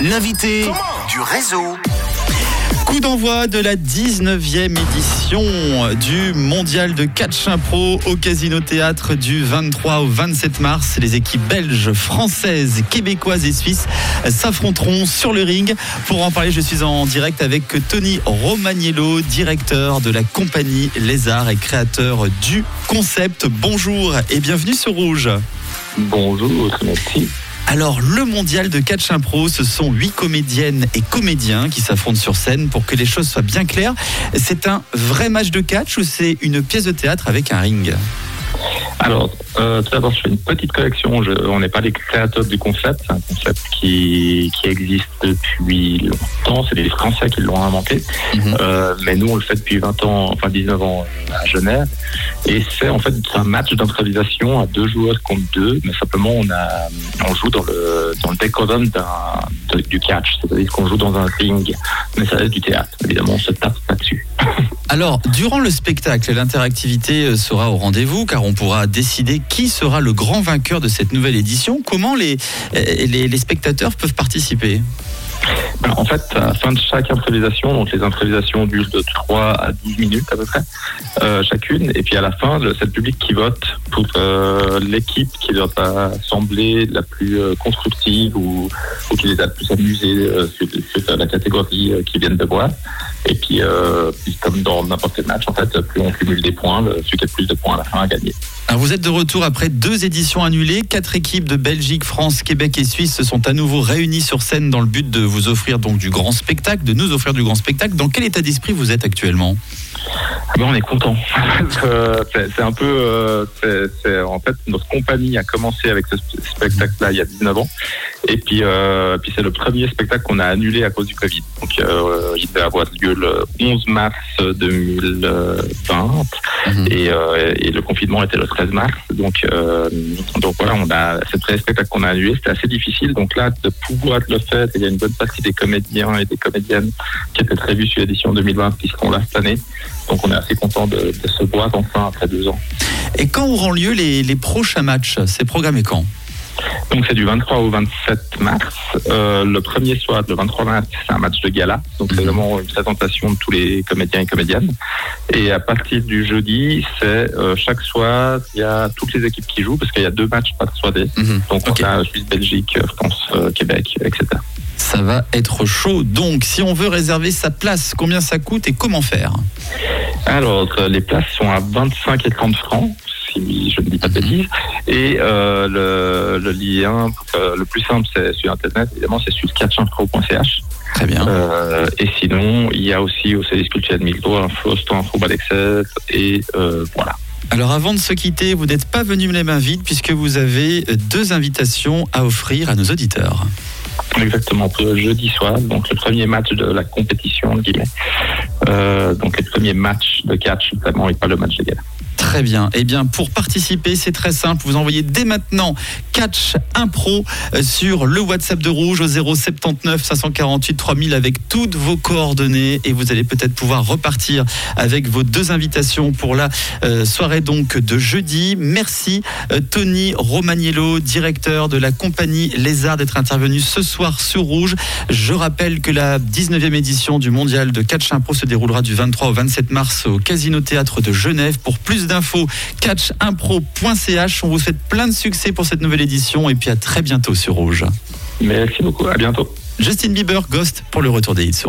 l'invité du réseau. Coup d'envoi de la 19e édition du mondial de catch impro au Casino Théâtre du 23 au 27 mars. Les équipes belges, françaises, québécoises et suisses s'affronteront sur le ring. Pour en parler, je suis en direct avec Tony Romagnello, directeur de la compagnie Lézard et créateur du concept. Bonjour et bienvenue sur Rouge. Bonjour, merci. Alors, le mondial de catch impro, ce sont huit comédiennes et comédiens qui s'affrontent sur scène pour que les choses soient bien claires. C'est un vrai match de catch ou c'est une pièce de théâtre avec un ring? Alors, euh, tout d'abord, je fais une petite correction. Je- on n'est pas les créateurs du concept. C'est un concept qui, qui existe depuis longtemps. C'est les Français qui l'ont inventé. Mhm. Euh, mais nous, on le fait depuis 20 ans, enfin 19 ans euh, à Genève. Et c'est en fait un match d'improvisation à deux joueurs contre deux. Mais simplement, on, a, on joue dans le, dans le décorum de- du catch. C'est-à-dire qu'on joue dans un ring. Mais ça reste du théâtre. Évidemment, on se tape pas dessus. Alors, durant le spectacle, l'interactivité euh, sera au rendez-vous car on pourra décider qui sera le grand vainqueur de cette nouvelle édition. Comment les, euh, spectateurs peuvent participer? En fait, à la fin de chaque improvisation, donc les improvisations durent de 3 à 12 minutes à peu près, euh, chacune. Et puis à la fin, c'est le public qui vote pour euh, l'équipe qui leur a semblé la plus euh, constructive ou, ou qui les a le plus amusés euh, sur, sur la catégorie euh, qu'ils viennent de voir. Et puis, euh, puis comme dans n'importe quel match, en fait, plus on cumule des points, celui qui a le plus de points à la fin a gagné. Alors, vous êtes de retour après deux éditions annulées. Quatre équipes de Belgique, France, Québec et Suisse se sont à nouveau réunies sur scène dans le but de vous offrir donc du grand spectacle, de nous offrir du grand spectacle. Dans quel état d'esprit vous êtes actuellement? Ben, on est content. C'est un peu, euh, en fait, notre compagnie a commencé avec ce sp- spectacle-là il y a 19 ans. Et puis, euh, puis c'est le premier spectacle qu'on a annulé à cause du Covid. Donc, euh, il devait avoir lieu le 11 mars 2020 Mhm. et, et le confinement était le 13 mars. Donc, donc voilà, on a c'est le premier spectacle qu'on a annulé. C'était assez difficile. Donc là, de pouvoir le faire, il y a une bonne partie des comédiens et des comédiennes qui étaient prévus sur l'édition 2020 qui seront là cette année. Donc on est assez content de, de se voir enfin après deux ans. Et quand auront lieu les, les prochains matchs C'est programmé quand? Donc c'est du 23 au 27 mars. Euh, le premier soir, le 23 mars, c'est un match de gala. Donc c'est Mhm. vraiment une présentation de tous les comédiens et comédiennes. Et à partir du jeudi, c'est euh, chaque soir, il y a toutes les équipes qui jouent parce qu'il y a deux matchs par soirée. Mhm. Donc on a Suisse, Belgique, France, euh, Québec, etc. Ça va être chaud. Donc, si on veut réserver sa place, combien ça coûte et comment faire Alors, euh, les places sont à 25 et 30 francs, si je ne dis pas de bêtises. Et euh, le, le lien euh, le plus simple, c'est sur Internet, évidemment, c'est sur catchimpro.ch. Très bien. Euh, et sinon, il y a aussi au service culturel Migdo, Info, Info et voilà. Alors avant de se quitter, vous n'êtes pas venu les mains vides puisque vous avez deux invitations à offrir à nos auditeurs. Exactement, jeudi soir, donc le premier match de la compétition, entre guillemets. Euh, donc le premier match de catch, vraiment, et pas le match de. Très bien. Eh bien, pour participer, c'est très simple. Vous envoyez dès maintenant Catch Impro euh, sur le WhatsApp de Rouge au 079 548 3000 avec toutes vos coordonnées et vous allez peut-être pouvoir repartir avec vos deux invitations pour la euh, soirée donc de jeudi. Merci euh, Tony Romagnello, directeur de la compagnie Lézard d'être intervenu ce soir sur Rouge. Je rappelle que la 19e édition du mondial de catch impro se déroulera du 23 au 27 mars au Casino Théâtre de Genève. Pour plus d'infos, catchimpro.ch. On vous souhaite plein de succès pour cette nouvelle édition et puis à très bientôt sur Rouge. Merci beaucoup, à bientôt. Justin Bieber, Ghost pour le retour des hits sur Rouge.